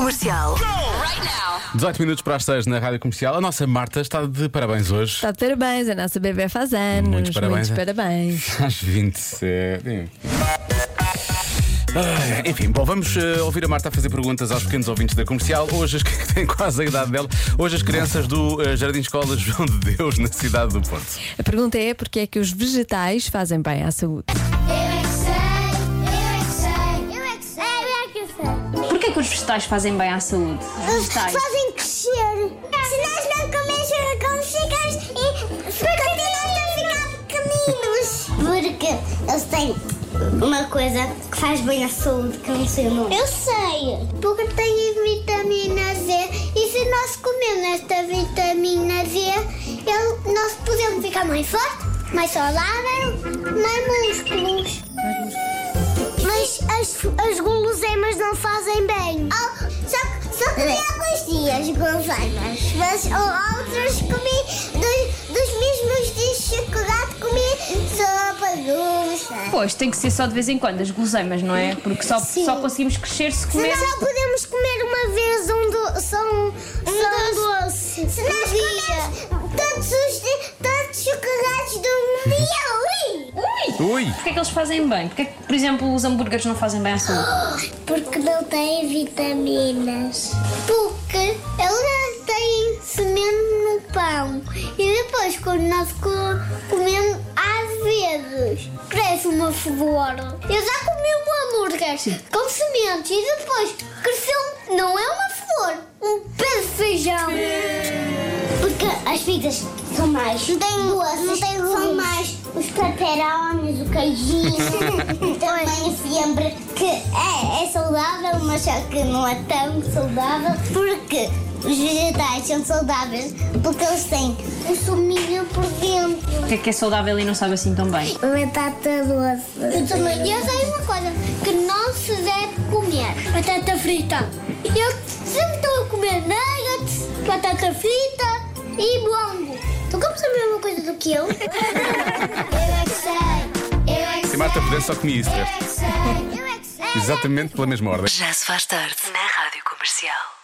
Comercial. 18 minutos para as 6 na Rádio Comercial. A nossa Marta está de parabéns hoje. Está de parabéns, a nossa bebê faz anos. Muitos parabéns. Muitos parabéns. Às 27. Ah, Enfim, bom, vamos eh, ouvir a Marta a fazer perguntas aos pequenos ouvintes da comercial. Hoje, as que têm quase a idade dela, hoje as crianças do eh, Jardim Escola João de Deus, na cidade do Porto. A pergunta é porque é que os vegetais fazem bem à saúde? Porquê que os vegetais fazem bem à saúde? Os vegetais. Fazem crescer. Se nós não comermos com ficamos e continuamos a ficar pequeninos. Porque eles têm uma coisa que faz bem à saúde, que eu não sei o nome. Eu sei. Porque tem vitamina Z e se nós comermos esta vitamina Z, ele- nós podemos ficar mais forte, mais saudável, mais músculos. Mas as, as guloseimas não fazem bem. só, só comi alguns dias guloseimas. Mas o- outros comi dos, dos mesmos dias de chocolate, comi sopa, doce. Pois, tem que ser só de vez em quando, as guloseimas, não é? Porque só, Sim. só conseguimos crescer se Se comermos. nós só podemos comer uma vez um, do, só um, um doce. Se nós comermos todos os dias, todos os chocolates do dia, ui! Porquê que eles fazem bem? Porquê que, por exemplo, os hambúrgueres não fazem bem à saúde? Porque não tem vitaminas. Porque eles têm semente no pão. E depois, quando nós co- comemos, às vezes, cresce uma flor. Eu já comi um hambúrguer com sementes e depois cresceu, não é uma flor, um pé de feijão. As pizzas são mais. Não tem doces, não tem São mais os pepperonis, o queijinho. Também o fiambre, que é, é saudável, mas só que não é tão saudável. Porque os vegetais são saudáveis porque eles têm um suminho por dentro. Porquê que é saudável e não sabe assim tão bem? Batata doce. Eu também. E eu sei uma coisa que não se deve comer: batata frita. Eu sempre estou a comer nuggets, batata frita e bongo. Tu comes a mesma coisa do que eu? eu é que sei. Eu é que Se a Marta pudesse, só comia isso. Eu é que sei. Eu é que sei. Exatamente pela mesma ordem. Já se faz tarde na Rádio Comercial.